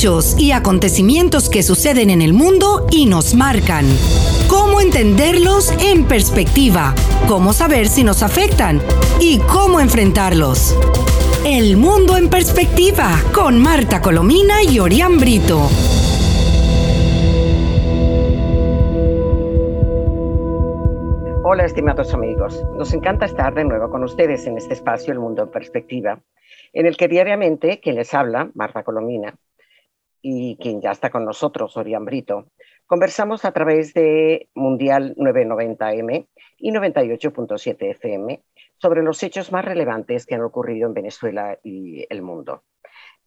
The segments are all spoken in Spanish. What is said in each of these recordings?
Hechos y acontecimientos que suceden en el mundo y nos marcan. Cómo entenderlos en perspectiva, cómo saber si nos afectan y cómo enfrentarlos. El mundo en perspectiva con Marta Colomina y Orián Brito. Hola estimados amigos, nos encanta estar de nuevo con ustedes en este espacio El Mundo en Perspectiva, en el que diariamente quien les habla, Marta Colomina, y quien ya está con nosotros, Orián Brito, conversamos a través de Mundial 990M y 98.7 FM sobre los hechos más relevantes que han ocurrido en Venezuela y el mundo.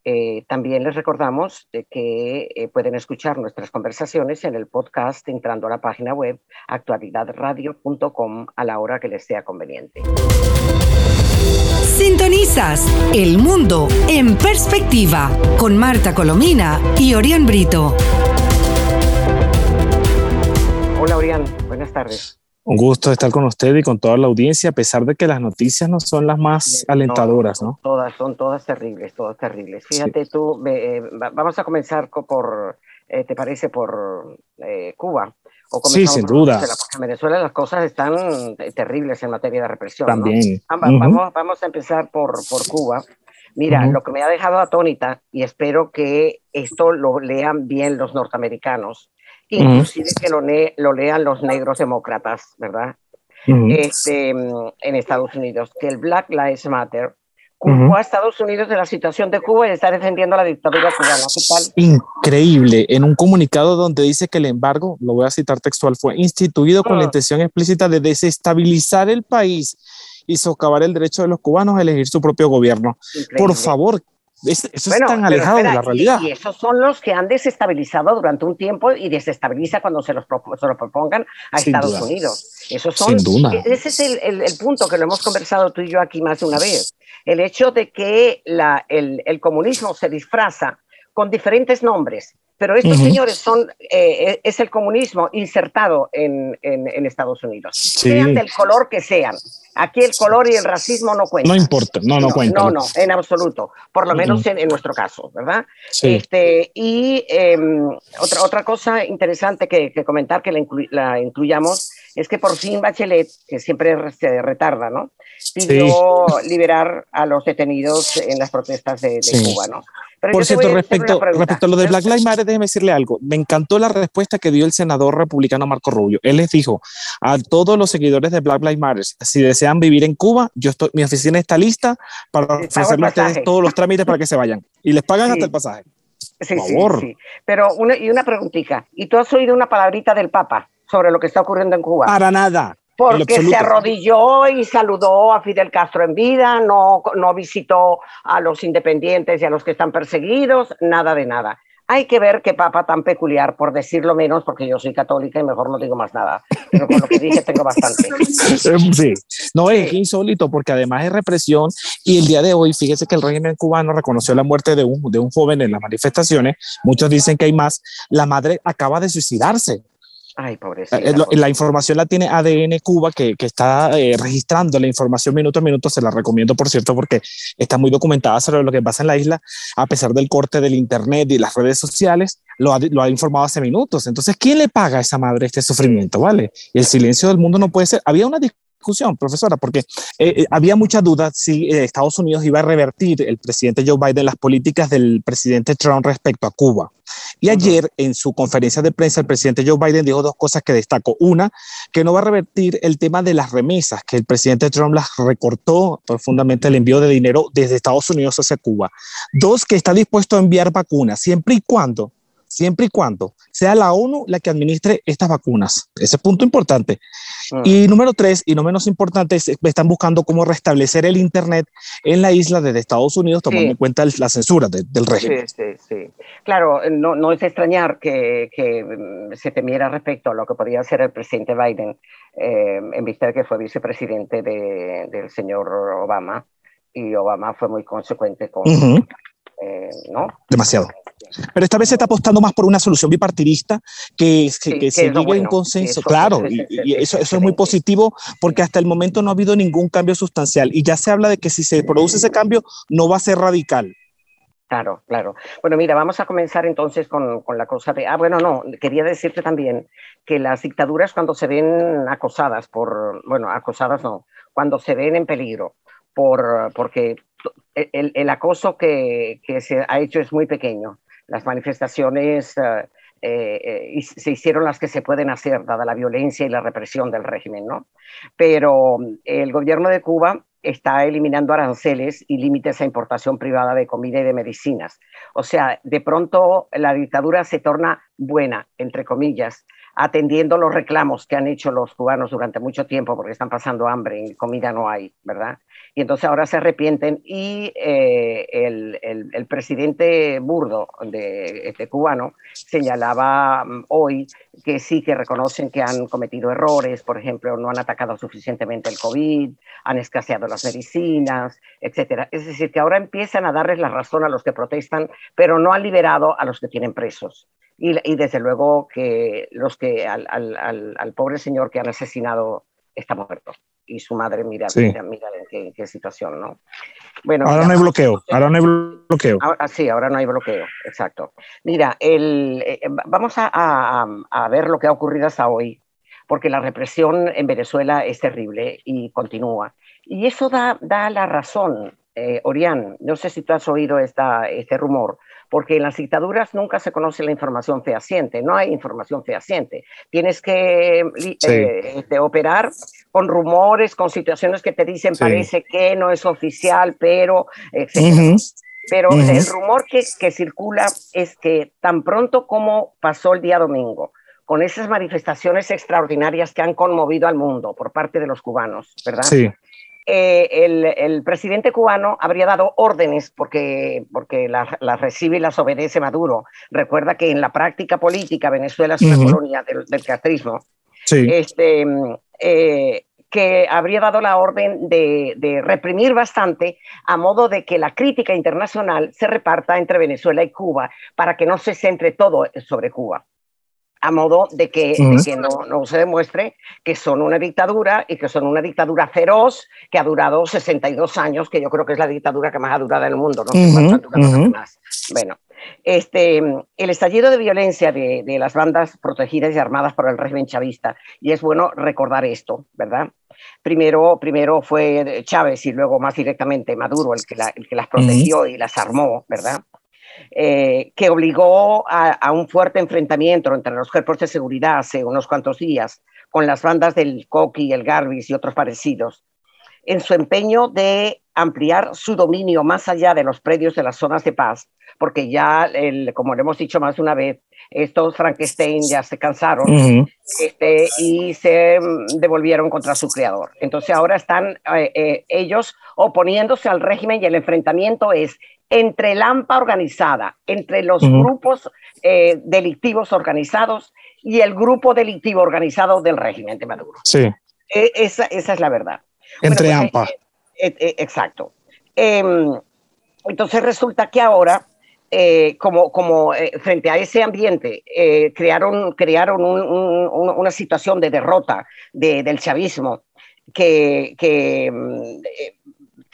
Eh, también les recordamos de que eh, pueden escuchar nuestras conversaciones en el podcast entrando a la página web actualidadradio.com a la hora que les sea conveniente. Sintonizas El Mundo en Perspectiva con Marta Colomina y Orián Brito. Hola Orián, buenas tardes. Un gusto estar con usted y con toda la audiencia, a pesar de que las noticias no son las más alentadoras, ¿no? Todas, son todas terribles, todas terribles. Fíjate tú, eh, vamos a comenzar por, eh, ¿te parece, por eh, Cuba? Sí, sin duda. en Venezuela las cosas están terribles en materia de represión. También. Vamos, vamos, a empezar por, por Cuba. Mira, lo que me ha dejado atónita, y espero que esto lo lean bien los norteamericanos, inclusive que lo, lo, lean los negros demócratas, ¿verdad? este, en Estados Unidos, que el Black Lives Matter culpó a Estados Unidos de la situación de Cuba y está defendiendo la dictadura cubana. ¿Qué tal? Increíble. En un comunicado donde dice que el embargo, lo voy a citar textual, fue instituido con la ah. intención explícita de desestabilizar el país y socavar el derecho de los cubanos a elegir su propio gobierno. Por favor, eso es tan alejado de la realidad. Y, esos son los que han desestabilizado durante un tiempo y desestabiliza cuando se los, se los propongan a Estados Unidos. Esos son, e, Ese es el, el, punto que lo hemos conversado tú y yo aquí más de una vez. El hecho de que la, el, el comunismo se disfraza con diferentes nombres, pero estos señores son, eh, es el comunismo insertado en, en, Estados Unidos, sean del color que sean. Aquí el color y el racismo no cuentan. No importa, no, no, cuentan. No, no, en absoluto, por lo menos en, nuestro caso, ¿verdad? Este, y em, otra, otra cosa interesante que, comentar, que la, la, incluyamos, es que por fin Bachelet, que siempre se retarda, ¿no? Pidió liberar a los detenidos en las protestas de, de Cuba, ¿no? Por cierto, respecto, respecto a lo de Black Lives Matter, déjeme decirle algo. Me encantó la respuesta que dio el senador republicano Marco Rubio. Él les dijo a todos los seguidores de Black Lives Matter, si desean vivir en Cuba, yo estoy, mi oficina está lista para ofrecerles a ustedes todos los trámites para que se vayan. Y les pagan hasta el pasaje. Sí, Por favor. Sí, Pero una, y una preguntita. ¿Y tú has oído una palabrita del Papa sobre lo que está ocurriendo en Cuba? Para nada. Porque se arrodilló y saludó a Fidel Castro en vida, no, no visitó a los independientes y a los que están perseguidos, nada de nada. Hay que ver qué papa tan peculiar, por decirlo menos, porque yo soy católica y mejor no digo más nada. Pero con lo que dije tengo bastante. Sí, no es insólito porque además es represión y el día de hoy, fíjese que el régimen cubano reconoció la muerte de un, de un joven en las manifestaciones. Muchos dicen que hay más. La madre acaba de suicidarse. Ay, pobrecita. Eh, la, información la tiene ADN Cuba, que, que está eh, registrando la información minuto a minuto. Se la recomiendo, por cierto, porque está muy documentada sobre lo que pasa en la isla, a pesar del corte del Internet y las redes sociales. Lo ha, lo ha informado hace minutos. Entonces, ¿quién le paga a esa madre este sufrimiento? ¿Vale? Y el silencio del mundo no puede ser. Había una discusión, profesora, porque eh, eh, había mucha duda si eh, Estados Unidos iba a revertir el presidente Joe Biden las políticas del presidente Trump respecto a Cuba. Y ayer en su conferencia de prensa el presidente Joe Biden dijo dos cosas que destacó. Una, que no va a revertir el tema de las remesas, que el presidente Trump las recortó profundamente el envío de dinero desde Estados Unidos hacia Cuba. Dos, que está dispuesto a enviar vacunas siempre y cuando siempre y cuando sea la ONU la que administre estas vacunas. Ese es punto importante. Ah. Y número tres, y no menos importante, es, están buscando cómo restablecer el Internet en la isla desde Estados Unidos, tomando en cuenta la censura del régimen. Sí, sí, sí. Claro, no, no es extrañar que, que, mm, se temiera respecto a lo que podría ser el presidente Biden, eh, en vista de que fue vicepresidente de, del señor Obama, y Obama fue muy consecuente con... Eh, ¿no? Demasiado. Pero esta vez se está apostando más por una solución bipartidista que, que, se llegue en consenso. claro, y, eso, eso es muy positivo porque hasta el momento no ha habido ningún cambio sustancial y ya se habla de que si se produce ese cambio no va a ser radical. Claro, claro. Bueno, mira, vamos a comenzar entonces con, la cosa de... Ah, bueno, no, quería decirte también que las dictaduras cuando se ven acosadas por... Bueno, acosadas no, cuando se ven en peligro, por, porque el, acoso que, se ha hecho es muy pequeño. Las manifestaciones eh, eh, se hicieron las que se pueden hacer, dada la violencia y la represión del régimen, ¿no? Pero el gobierno de Cuba está eliminando aranceles y límites a importación privada de comida y de medicinas. O sea, de pronto la dictadura se torna buena, entre comillas, atendiendo los reclamos que han hecho los cubanos durante mucho tiempo porque están pasando hambre y comida no hay, ¿verdad? y entonces ahora se arrepienten y eh, el, el, presidente burdo de este cubano señalaba mm, hoy que sí que reconocen que han cometido errores, por ejemplo, no han atacado suficientemente el COVID, han escaseado las medicinas, etcétera. Es decir, que ahora empiezan a darles la razón a los que protestan, pero no han liberado a los que tienen presos. Y, y desde luego que los que al, al, al pobre señor que han asesinado está muerto y su madre mira, mira, mira en qué, situación, ¿no? Bueno, ahora no hay bloqueo, ahora no hay bloqueo. Ahora, sí, ahora no hay bloqueo, exacto. Mira, el, eh, vamos a, a, ver lo que ha ocurrido hasta hoy, porque la represión en Venezuela es terrible y continúa. Y eso da, da la razón, eh, Orián, no sé si tú has oído esta, este rumor, porque en las dictaduras nunca se conoce la información fehaciente, no hay información fehaciente. Tienes que eh, este, operar con rumores, con situaciones que te dicen parece que no es oficial, pero, etc. Pero el rumor que, que circula es que tan pronto como pasó el día domingo, con esas manifestaciones extraordinarias que han conmovido al mundo por parte de los cubanos, ¿verdad? Sí. Eh, el, presidente cubano habría dado órdenes porque, porque las recibe y las obedece Maduro. Recuerda que en la práctica política Venezuela es una colonia del, castrismo. Este, eh, que habría dado la orden de, de, reprimir bastante a modo de que la crítica internacional se reparta entre Venezuela y Cuba para que no se centre todo sobre Cuba a modo de que, no, se demuestre que son una dictadura y que son una dictadura feroz que ha durado 62 años, que yo creo que es la dictadura que más ha durado en el mundo, no más. Bueno, este, el estallido de violencia de, de, las bandas protegidas y armadas por el régimen chavista, y es bueno recordar esto, ¿verdad? Primero, primero fue Chávez y luego más directamente Maduro el que, el que las protegió y las armó, ¿verdad? Eh, que obligó a, un fuerte enfrentamiento entre los cuerpos de seguridad hace unos cuantos días con las bandas del Coqui, el Garbis y otros parecidos, en su empeño de ampliar su dominio más allá de los predios de las zonas de paz, porque ya, como lo hemos dicho más de una vez, estos Frankenstein ya se cansaron este, y se mm, devolvieron contra su creador. Entonces ahora están eh, eh, ellos oponiéndose al régimen y el enfrentamiento es entre la AMPA organizada, entre los grupos eh, delictivos organizados y el grupo delictivo organizado del régimen de Maduro. Sí. E, esa, esa, es la verdad. Entre pues, AMPA. Eh, eh, exacto. Em, entonces resulta que ahora, como, como frente a ese ambiente, crearon, crearon una situación de derrota del chavismo que, que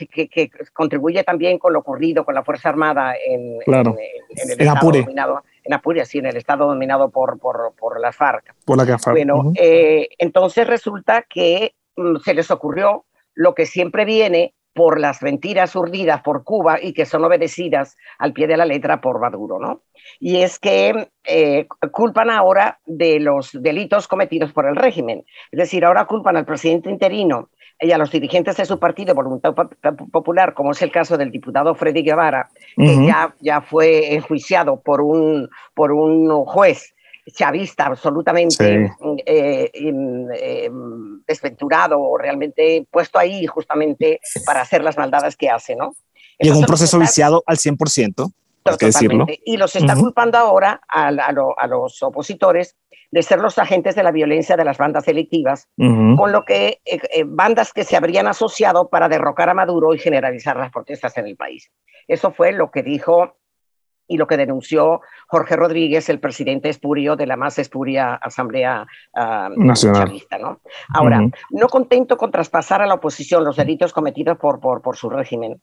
que, contribuye también con lo ocurrido con la Fuerza Armada en, el estado dominado, en Apure, sí, en el estado dominado por, por, por las FARC. Por la FARC. Bueno, eh, entonces resulta que mm, se les ocurrió lo que siempre viene por las mentiras urdidas por Cuba y que son obedecidas al pie de la letra por Maduro, ¿no? Y es que eh, culpan ahora de los delitos cometidos por el régimen. Es decir, ahora culpan al presidente interino y a los dirigentes de su partido, Voluntad Popular, como es el caso del diputado Freddy Guevara, que ya, ya fue enjuiciado por un, por un juez chavista absolutamente eh, eh, desventurado o realmente puesto ahí justamente para hacer las maldades que hace, ¿no? Y en un proceso viciado al 100%, hay que decirlo. Y los está culpando ahora a, a, los opositores de ser los agentes de la violencia de las bandas delictivas, con lo que eh, eh, bandas que se habrían asociado para derrocar a Maduro y generalizar las protestas en el país. Eso fue lo que dijo y lo que denunció Jorge Rodríguez, el presidente espurio de la más espuria Asamblea uh, Nacional. ¿no? Ahora, no contento con traspasar a la oposición los delitos cometidos por, por, por su régimen,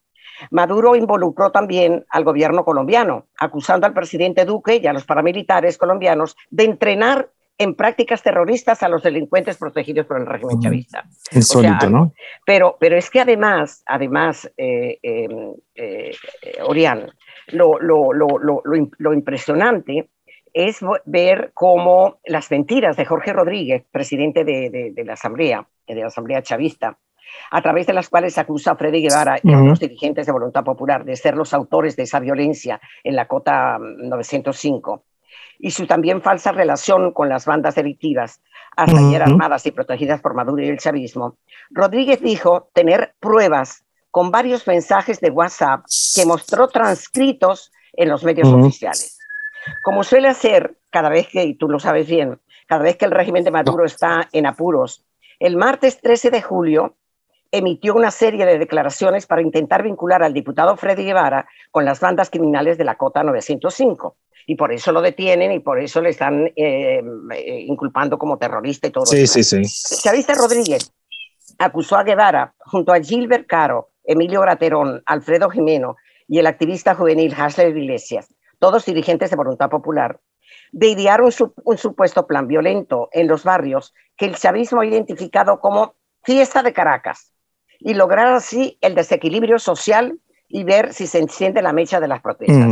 Maduro involucró también al gobierno colombiano, acusando al presidente Duque y a los paramilitares colombianos de entrenar en prácticas terroristas a los delincuentes protegidos por el régimen chavista. Insólito, ¿no? Pero, pero es que además, además, eh, em, eh, Orián, lo, lo, lo, lo, impresionante es ver cómo las mentiras de Jorge Rodríguez, presidente de, de, la Asamblea, de la Asamblea Chavista, a través de las cuales acusa a Freddy Guevara y a otros dirigentes de Voluntad Popular de ser los autores de esa violencia en la cota 905 y su también falsa relación con las bandas delictivas, hasta ayer armadas y protegidas por Maduro y el chavismo, Rodríguez dijo tener pruebas con varios mensajes de WhatsApp que mostró transcritos en los medios oficiales. Como suele hacer cada vez que, y tú lo sabes bien, cada vez que el régimen de Maduro está en apuros, el martes 13 de julio emitió una serie de declaraciones para intentar vincular al diputado Freddy Guevara con las bandas criminales de la Cota 905. Y por eso lo detienen y por eso le están eh, eh, inculpando como terrorista y todo. Sí, sí, sí. Chavista Rodríguez acusó a Guevara junto a Gilbert Caro, Emilio Graterón, Alfredo Jimeno y el activista juvenil Hasler Iglesias, todos dirigentes de Voluntad Popular, de idear un, un supuesto plan violento en los barrios que el chavismo ha identificado como fiesta de Caracas, y lograr así el desequilibrio social y ver si se enciende la mecha de las protestas.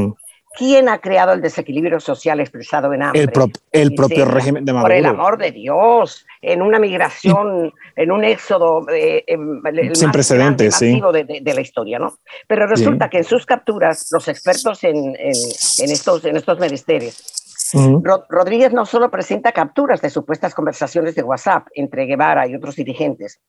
¿Quién ha creado el desequilibrio social expresado en hambre? El, propio régimen de Maduro. Por el amor de Dios, en una migración, en un éxodo eh, em, sin precedentes, sí. De, de, la historia, ¿no? Pero resulta que en sus capturas, los expertos en, en, estos, en estos menesteres, Rodríguez no solo presenta capturas de supuestas conversaciones de WhatsApp entre Guevara y otros dirigentes,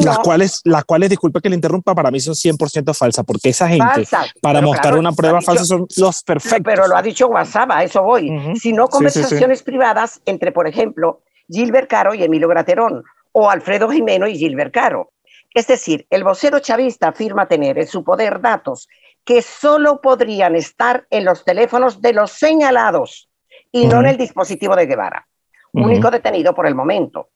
las cuales, las cuales, disculpe que le interrumpa, para mí son 100% falsas, porque esa gente, para mostrar una prueba falsa, son los perfectos. Pero lo ha dicho WhatsApp, a eso voy. Sino conversaciones privadas entre, por ejemplo, Gilbert Caro y Emilio Graterón, o Alfredo Jimeno y Gilbert Caro. Es decir, el vocero chavista afirma tener en su poder datos que solo podrían estar en los teléfonos de los señalados y no en el dispositivo de Guevara, único detenido por el momento.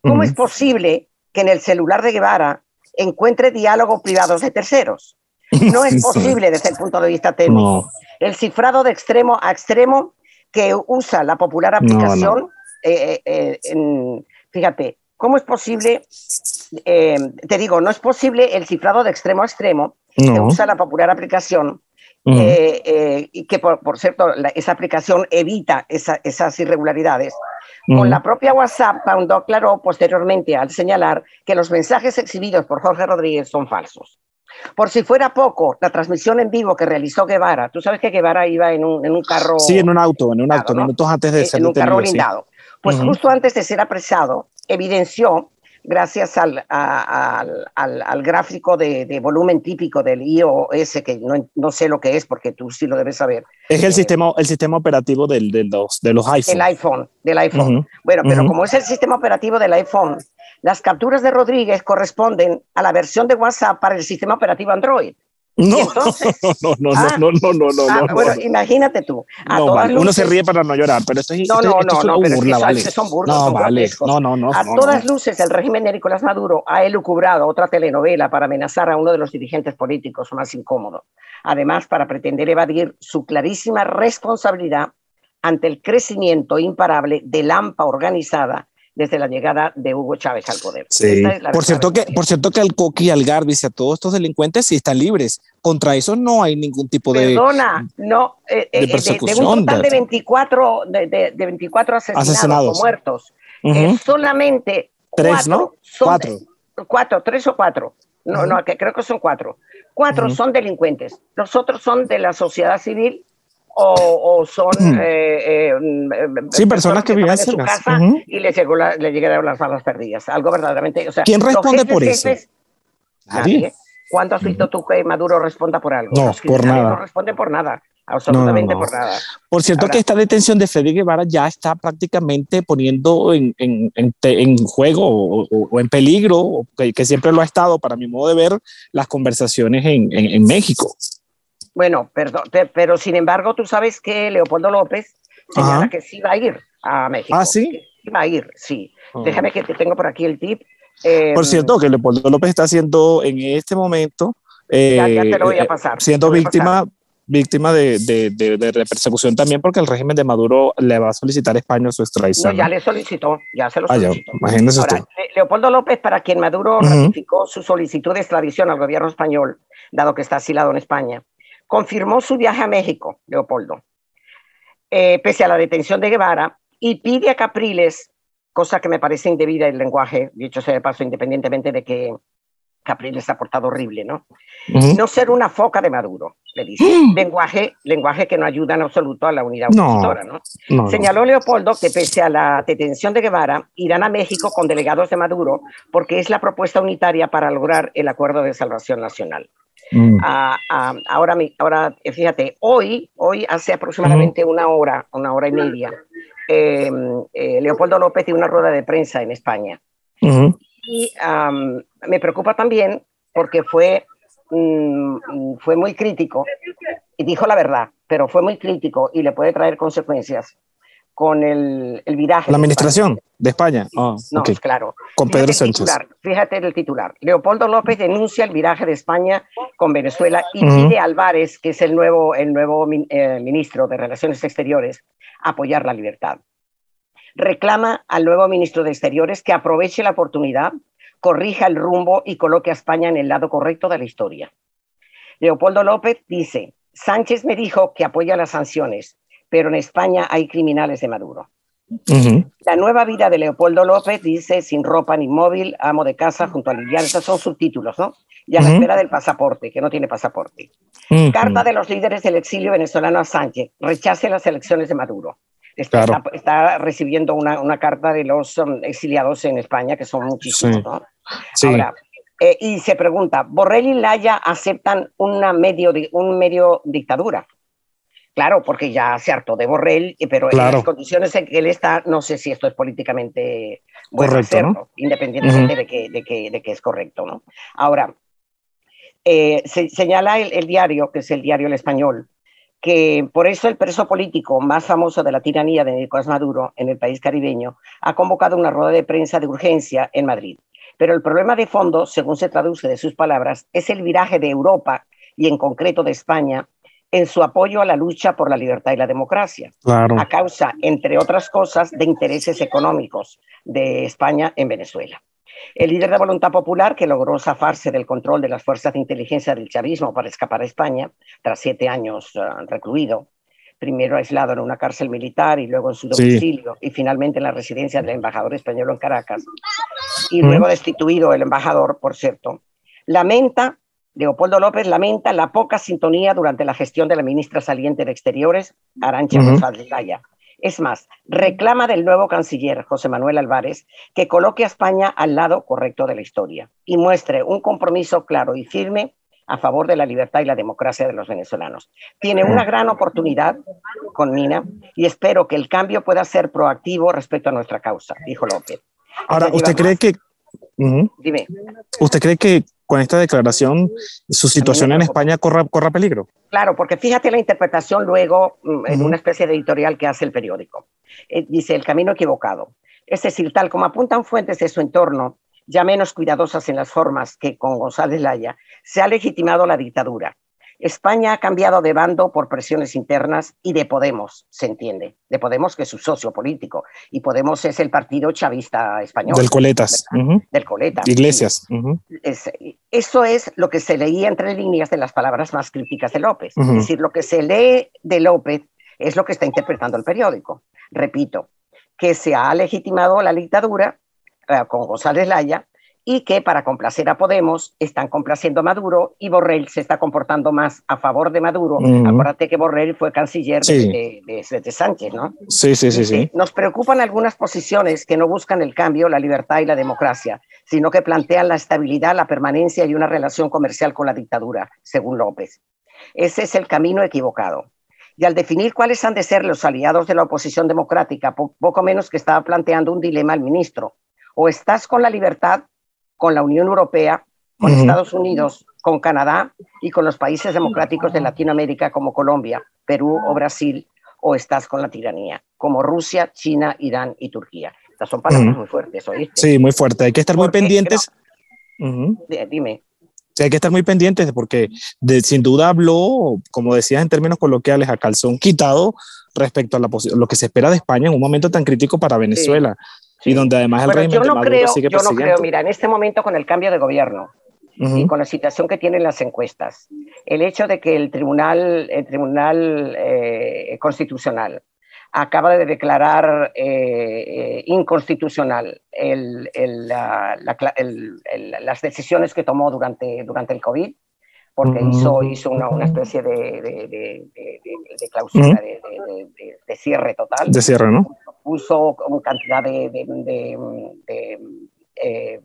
¿Cómo es posible que en el celular de Guevara encuentre diálogos privados de terceros. No es posible desde el punto de vista técnico. El cifrado de extremo a extremo que usa la popular aplicación, eh, eh, eh, fíjate, ¿cómo es posible? te digo, no es posible el cifrado de extremo a extremo que usa la popular aplicación y que, por, cierto, esa aplicación evita esas irregularidades. Con la propia WhatsApp, Paundo aclaró posteriormente al señalar que los mensajes exhibidos por Jorge Rodríguez son falsos. Por si fuera poco, la transmisión en vivo que realizó Guevara, tú sabes que Guevara iba en un, en un carro. Sí, en un auto, en un auto, minutos antes de ser En un carro blindado. Pues justo antes de ser apresado, evidenció gracias al, al, gráfico de, volumen típico del iOS, que no, no, sé lo que es porque tú sí lo debes saber. Es el, eh, sistema, el sistema operativo del, de, los, de los iPhone. El iPhone, del iPhone. Bueno, pero como es el sistema operativo del iPhone, las capturas de Rodríguez corresponden a la versión de WhatsApp para el sistema operativo Android. No, entonces, no, no, no, no, ah, no, no, no, ah, Bueno, imagínate tú. No, Uno se ríe para no llorar, pero esto es, no, no, no. No, no, no. A todas luces, el régimen de Nicolás Maduro ha elucubrado otra telenovela para amenazar a uno de los dirigentes políticos más incómodos. Además, para pretender evadir su clarísima responsabilidad ante el crecimiento imparable del AMPA organizada desde la llegada de Hugo Chávez al poder. Sí. Por cierto, que, por cierto que al Coqui, al Garbis y a todos estos delincuentes sí están libres. Contra eso no hay ningún tipo de Perdona, no, eh, de, persecución, eh, de, un total de 24, de, de 24 asesinados, o muertos, uh solamente tres, cuatro ¿no? cuatro. cuatro, tres o cuatro. No, no, que creo que son cuatro. Cuatro son delincuentes. Los otros son de la sociedad civil o, son eh, eh, sí, personas, que, viven en su casa y le, llegó le llegaron las balas perdidas. Algo verdaderamente. O sea, ¿Quién responde por eso? Nadie. ¿Cuándo has visto tú que Maduro responda por algo? No, por nada. No responde por nada. Absolutamente por nada. Por cierto que esta detención de Freddy Guevara ya está prácticamente poniendo en, en, en, juego o, en peligro, que, que, siempre lo ha estado, para mi modo de ver, las conversaciones en, México. Bueno, perdón, pero sin embargo, tú sabes que Leopoldo López señala que sí va a ir a México. Ah, sí. va a ir, sí. Ah. Déjame que te tengo por aquí el tip. por em, cierto, que Leopoldo López está haciendo en este momento ya, te lo voy a pasar. siendo víctima, víctima de, de, de, persecución también porque el régimen de Maduro le va a solicitar a España su extradición. No, ya le solicitó, ya se lo ah, solicitó. imagínese usted. Leopoldo López, para quien Maduro ratificó su solicitud de extradición al gobierno español, dado que está asilado en España, confirmó su viaje a México, Leopoldo, eh, pese a la detención de Guevara, y pide a Capriles, cosa que me parece indebida el lenguaje, dicho sea de paso, independientemente de que Capriles ha portado horrible, ¿no? No ser una foca de Maduro, le dice. Mm. lenguaje, lenguaje que no ayuda en absoluto a la unidad opositora, ¿no? Señaló Leopoldo que pese a la detención de Guevara, irán a México con delegados de Maduro porque es la propuesta unitaria para lograr el acuerdo de salvación nacional. Mm. Ah, ah, ahora, ahora, fíjate, hoy, hoy hace aproximadamente una hora, una hora y media, em, eh, Leopoldo López dio una rueda de prensa en España. Y me preocupa también porque fue, fue muy crítico y dijo la verdad, pero fue muy crítico y le puede traer consecuencias con el, el viraje. La administración de España. Ah, no, claro. Con Pedro Sánchez. fíjate el titular. Leopoldo López denuncia el viraje de España con Venezuela y pide a Álvarez, que es el nuevo, el nuevo eh, ministro de Relaciones Exteriores, apoyar la libertad reclama al nuevo ministro de Exteriores que aproveche la oportunidad, corrija el rumbo y coloque a España en el lado correcto de la historia. Leopoldo López dice, Sánchez me dijo que apoya las sanciones, pero en España hay criminales de Maduro. La nueva vida de Leopoldo López dice, sin ropa ni móvil, amo de casa junto a Liliana, esos son subtítulos, ¿no? Y a la espera del pasaporte, que no tiene pasaporte. Carta de los líderes del exilio venezolano a Sánchez, rechace las elecciones de Maduro. Está, recibiendo una, carta de los um, exiliados en España, que son muchísimos. Ahora, eh, y se pregunta, ¿Borrell y Laya aceptan una medio, un medio dictadura? Claro, porque ya se hartó de Borrell, pero en las condiciones en que él está, no sé si esto es políticamente bueno correcto, independientemente de, que, de, que, de, que, es correcto. ¿no? Ahora, eh, se, señala el, el, diario, que es el diario El Español, que por eso el preso político más famoso de la tiranía de Nicolás Maduro en el país caribeño ha convocado una rueda de prensa de urgencia en Madrid. Pero el problema de fondo, según se traduce de sus palabras, es el viraje de Europa y en concreto de España en su apoyo a la lucha por la libertad y la democracia, a causa, entre otras cosas, de intereses económicos de España en Venezuela. El líder de Voluntad Popular, que logró zafarse del control de las fuerzas de inteligencia del chavismo para escapar a España, tras siete años uh, recluido, primero aislado en una cárcel militar y luego en su domicilio y finalmente en la residencia del embajador español en Caracas, y luego destituido el embajador, por cierto, lamenta, Leopoldo López lamenta la poca sintonía durante la gestión de la ministra saliente de Exteriores, Arancha González Laya, es más, reclama del nuevo canciller José Manuel Álvarez que coloque a España al lado correcto de la historia y muestre un compromiso claro y firme a favor de la libertad y la democracia de los venezolanos. Tiene una gran oportunidad con Mina y espero que el cambio pueda ser proactivo respecto a nuestra causa, dijo López. Ahora, ¿usted cree que... Dime. ¿Usted cree que con esta declaración su situación en España corra, corra peligro. Claro, porque fíjate la interpretación luego mm, en una especie de editorial que hace el periódico. Eh, dice el camino equivocado. Es decir, tal como apuntan fuentes de su entorno, ya menos cuidadosas en las formas que con González Laya, se ha legitimado la dictadura España ha cambiado de bando por presiones internas y de Podemos, se entiende, de Podemos que es su socio político y Podemos es el partido chavista español. Del Coletas. Del Coletas. Iglesias. eso es lo que se leía entre líneas de las palabras más críticas de López. Es decir, lo que se lee de López es lo que está interpretando el periódico. Repito, que se ha legitimado la dictadura eh, con González Laya y que para complacer a Podemos están complaciendo a Maduro y Borrell se está comportando más a favor de Maduro. Acuérdate que Borrell fue canciller de, de, Sánchez, ¿no? Sí, sí, sí, sí. Nos preocupan algunas posiciones que no buscan el cambio, la libertad y la democracia, sino que plantean la estabilidad, la permanencia y una relación comercial con la dictadura, según López. Ese es el camino equivocado. Y al definir cuáles han de ser los aliados de la oposición democrática, poco menos que estaba planteando un dilema al ministro. O estás con la libertad con la Unión Europea, con Estados Unidos, con Canadá y con los países democráticos de Latinoamérica como Colombia, Perú o Brasil, o estás con la tiranía, como Rusia, China, Irán y Turquía. Estas son palabras muy fuertes, ¿oíste? Sí, muy fuerte. Hay que estar muy pendientes. Dime. hay que estar muy pendientes porque de, sin duda habló, como decías en términos coloquiales, a calzón quitado respecto a la lo que se espera de España en un momento tan crítico para Venezuela. Y donde además el régimen yo no creo, Yo no creo, mira, en este momento con el cambio de gobierno y con la situación que tienen las encuestas, el hecho de que el Tribunal, el tribunal eh, Constitucional acaba de declarar eh, eh, inconstitucional el, el, las decisiones que tomó durante, durante el COVID, porque hizo, hizo una, una especie de, de, de, de clausura, de, cierre total. De cierre, ¿no? Puso una cantidad de... Eh,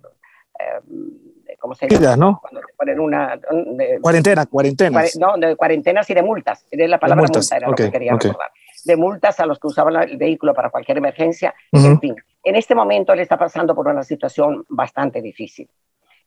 ¿Cómo se llama? ¿no? Cuando te ponen una... cuarentena, cuarentenas. No, de cuarentenas y de multas. Es la palabra multa, era lo que quería recordar de multas a los que usaban el vehículo para cualquier emergencia. En fin, en este momento él está pasando por una situación bastante difícil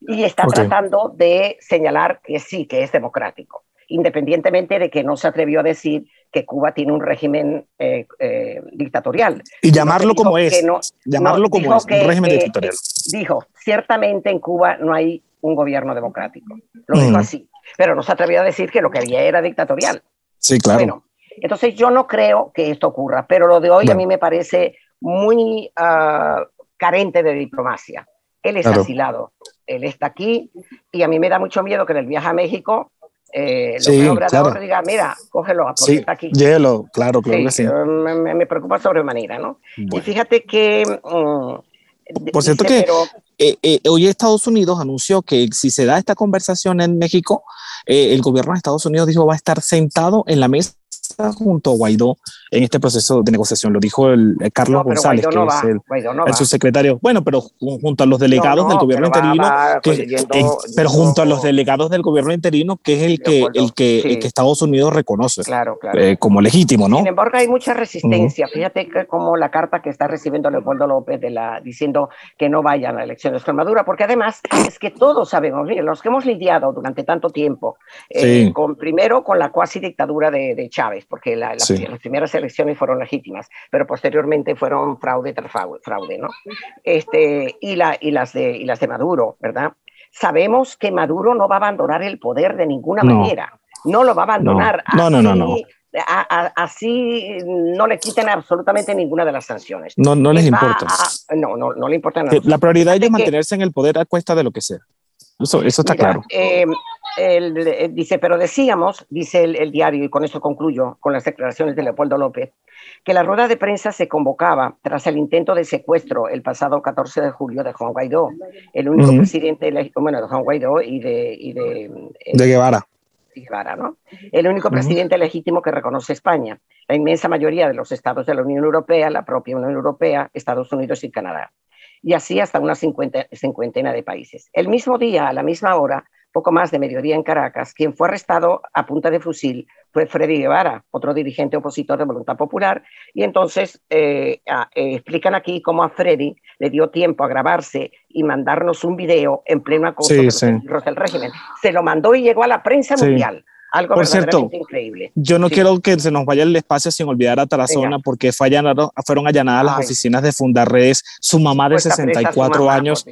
y está tratando de señalar que sí, que es democrático, independientemente de que no se atrevió a decir que Cuba tiene un régimen eh, eh, dictatorial. Y llamarlo como es. llamarlo como es, un régimen dictatorial. Dijo, ciertamente en Cuba no hay un gobierno democrático. Lo dijo así. Pero no se atrevió a decir que lo que había era dictatorial. Sí, claro. Bueno, entonces yo no creo que esto ocurra, pero lo de hoy a mí me parece muy ah, carente de diplomacia. Él es asilado, él está aquí y a mí me da mucho miedo que en el viaje a México eh, sí, claro. diga, mira, cógelo, porque sí, está aquí. Hielo, claro, claro que sí. Me, me, preocupa sobremanera, ¿no? Y fíjate que... Mm, Por cierto que eh, eh, hoy Estados Unidos anunció que si se da esta conversación en México, el gobierno de Estados Unidos dijo va a estar sentado en la mesa junto a Guaidó en este proceso de negociación. Lo dijo el, Carlos González, que es el, subsecretario. Bueno, pero junto a los delegados del gobierno interino, pero junto a los delegados del gobierno interino, que es el que, el que, Estados Unidos reconoce claro, claro. Eh, como legítimo, ¿no? Sin embargo, hay mucha resistencia. Fíjate que como la carta que está recibiendo Leopoldo López de la, diciendo que no vayan a elecciones con Maduro, porque además es que todos sabemos, los que hemos lidiado durante tanto tiempo, eh, con, primero con la cuasi dictadura de Chávez, porque las primeras elecciones fueron legítimas, pero posteriormente fueron fraude tras fraude, ¿no? Este, y, la, y, las de, y las de Maduro, ¿verdad? Sabemos que Maduro no va a abandonar el poder de ninguna manera, no lo va a abandonar. No, no, no, no. así no le quiten absolutamente ninguna de las sanciones. No, no les importa. no, no, no le importa nada. La prioridad es mantenerse en el poder a cuesta de lo que sea. Eso, eso está claro. Eh, eh, dice, pero decíamos, dice el, diario, y con eso concluyo con las declaraciones de Leopoldo López, que la rueda de prensa se convocaba tras el intento de secuestro el pasado 14 de julio de Juan Guaidó, el único presidente, bueno, de Juan Guaidó y de... Y de, eh, de Guevara. Guevara, ¿no? El único presidente legítimo que reconoce España, la inmensa mayoría de los estados de la Unión Europea, la propia Unión Europea, Estados Unidos y Canadá y así hasta una cincuentena de países. El mismo día, a la misma hora, poco más de mediodía en Caracas, quien fue arrestado a punta de fusil fue Freddy Guevara, otro dirigente opositor de Voluntad Popular, y entonces eh, eh, explican aquí cómo a Freddy le dio tiempo a grabarse y mandarnos un video en pleno acoso de los del régimen. Se lo mandó y llegó a la prensa mundial. Algo Por cierto, increíble. Yo no quiero que se nos vaya el espacio sin olvidar a Tarazona, porque fue fueron allanadas las oficinas de Fundarredes. Su mamá de 64 años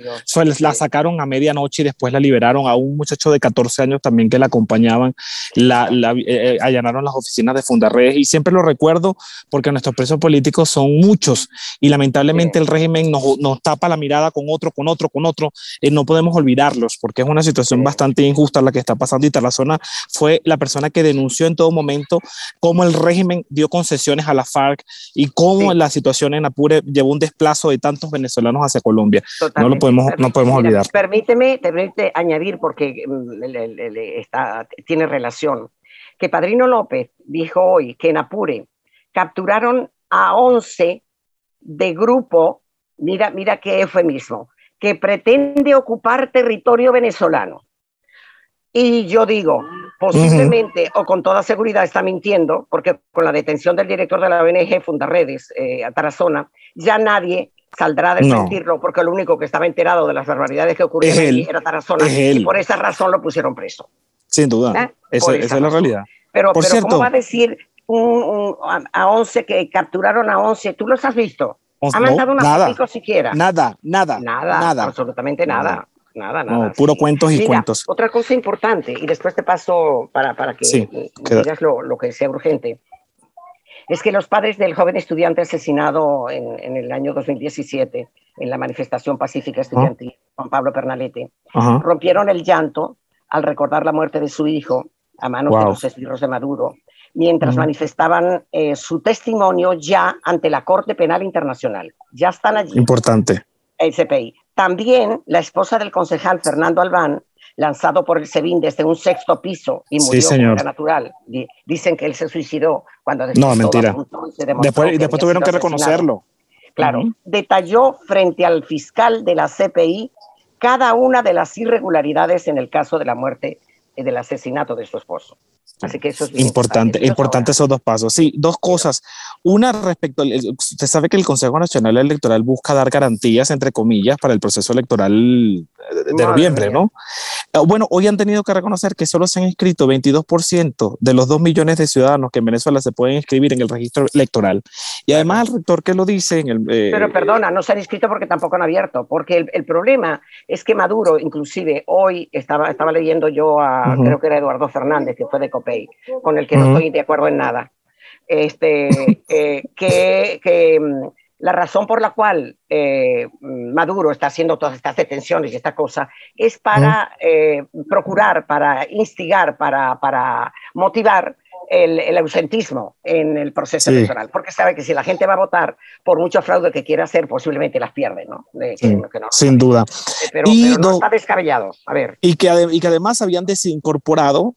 la sacaron a medianoche y después la liberaron a un muchacho de 14 años también que la acompañaban. La, eh, eh, allanaron las oficinas de Fundarredes y siempre lo recuerdo porque nuestros presos políticos son muchos y lamentablemente el régimen nos, nos, tapa la mirada con otro, con otro, con otro. y no podemos olvidarlos porque es una situación bastante injusta la que está pasando y Tarazona fue la persona que denunció en todo momento cómo el régimen dio concesiones a la FARC y cómo la situación en Apure llevó un desplazo de tantos venezolanos hacia Colombia. No lo podemos, no podemos olvidar. Permíteme, permíteme añadir, porque mm, está, tiene relación, que Padrino López dijo hoy que en Apure capturaron a 11 de grupo, mira, mira qué eufemismo, que pretende ocupar territorio venezolano. Y yo digo, posiblemente o con toda seguridad está mintiendo, porque con la detención del director de la ONG Fundaredes, eh, a Tarazona, ya nadie saldrá de mentirlo, porque lo único que estaba enterado de las barbaridades que ocurrían allí era Tarazona, y por esa razón lo pusieron preso. Sin duda, ¿Eh? esa, es la realidad. Pero, pero ¿cómo va a decir a 11 que capturaron a 11? ¿Tú los has visto? ¿Ha mandado una nada, siquiera? Nada, nada, nada. Nada, absolutamente nada. nada, nada. puro cuentos y cuentos. Otra cosa importante, y después te paso para, para que digas lo, lo, que sea urgente, es que los padres del joven estudiante asesinado en, en el año 2017 en la manifestación pacífica estudiantil, Juan Pablo Pernalete, rompieron el llanto al recordar la muerte de su hijo a manos de los esbirros de Maduro, mientras manifestaban eh, su testimonio ya ante la Corte Penal Internacional. Ya están allí. Importante. El CPI. También la esposa del concejal Fernando Albán, lanzado por el SEBIN desde un sexto piso y murió sí, natural. Dicen que él se suicidó cuando No, mentira. Después, después tuvieron que reconocerlo. Claro, detalló frente al fiscal de la CPI cada una de las irregularidades en el caso de la muerte y del asesinato de su esposo. Así que eso es importante, importante esos dos pasos. Sí, dos cosas. Una respecto, usted sabe que el Consejo Nacional Electoral busca dar garantías, entre comillas, para el proceso electoral de noviembre, ¿no? Ah, bueno, hoy han tenido que reconocer que solo se han inscrito 22% de los 2 millones de ciudadanos que en Venezuela se pueden inscribir en el registro electoral. Y además el rector que lo dice en el... Eh, Pero perdona, no se han inscrito porque tampoco han abierto, porque el, el problema es que Maduro, inclusive hoy estaba, estaba leyendo yo a, creo que era Eduardo Fernández, que fue de COPEI, con el que no estoy de acuerdo en nada, este, eh, que, que mm, la razón por la cual eh, Maduro está haciendo todas estas detenciones y esta cosa es para eh, procurar, para instigar, para, para motivar el, ausentismo en el proceso electoral, porque sabe que si la gente va a votar, por mucho fraude que quiera hacer, posiblemente las pierde, ¿no? sin duda. Pero, y no, está descabellado. A ver. Y que, y que además habían desincorporado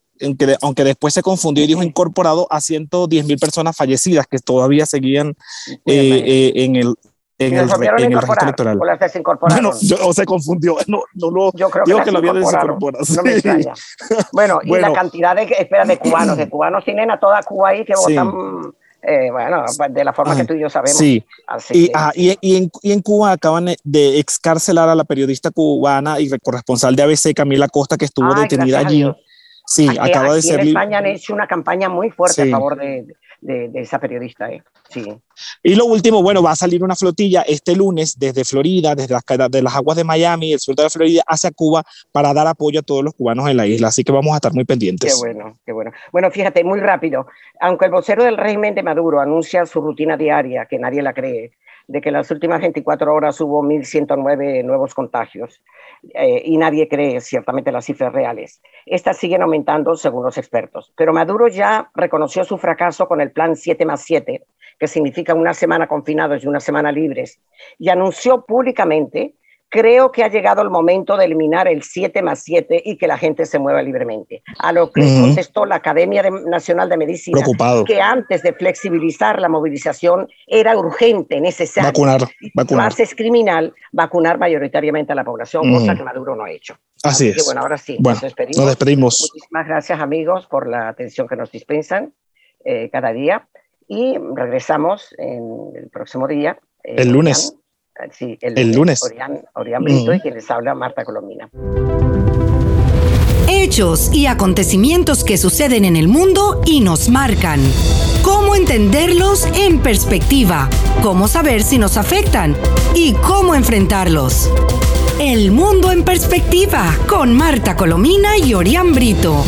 aunque después se confundió y dijo incorporado a 110 mil personas fallecidas que todavía seguían eh, eh, en el en el, en el registro electoral. O las desincorporaron. o se confundió. No, no lo, yo creo que, digo que lo había desincorporado. No me bueno, y la cantidad de, espera, de cubanos, de cubanos tienen a toda Cuba ahí que votan. Eh, bueno, de la forma que tú y yo sabemos. Sí. y, y, y, en, y, en, Cuba acaban de excarcelar a la periodista cubana y corresponsal de ABC, Camila Costa, que estuvo detenida allí. Sí, acaba de ser. En España han hecho una campaña muy fuerte a favor de, de, esa periodista. ¿eh? Sí. Y lo último, bueno, va a salir una flotilla este lunes desde Florida, desde las, de las aguas de Miami, el sur de la Florida, hacia Cuba, para dar apoyo a todos los cubanos en la isla. Así que vamos a estar muy pendientes. Qué bueno, qué bueno. Bueno, fíjate, muy rápido. Aunque el vocero del régimen de Maduro anuncia su rutina diaria, que nadie la cree, de que en las últimas 24 horas hubo 1.109 nuevos contagios eh, y nadie cree ciertamente las cifras reales. Estas siguen aumentando según los expertos. Pero Maduro ya reconoció su fracaso con el plan 7 más 7, que significa una semana confinados y una semana libres, y anunció públicamente creo que ha llegado el momento de eliminar el 7 más 7 y que la gente se mueva libremente. A lo que contestó la Academia Nacional de Medicina, que antes de flexibilizar la movilización era urgente, necesario. Vacunar, vacunar. Más es criminal vacunar mayoritariamente a la población, cosa que Maduro no ha hecho. Así, es. bueno, ahora sí, nos, despedimos. nos despedimos. Muchísimas gracias, amigos, por la atención que nos dispensan eh, cada día y regresamos en el próximo día. Eh, el lunes. Sí, el, lunes. Orián, Orián Brito y quien les habla Marta Colomina. Hechos y acontecimientos que suceden en el mundo y nos marcan. Cómo entenderlos en perspectiva, cómo saber si nos afectan y cómo enfrentarlos. El mundo en perspectiva con Marta Colomina y Orián Brito.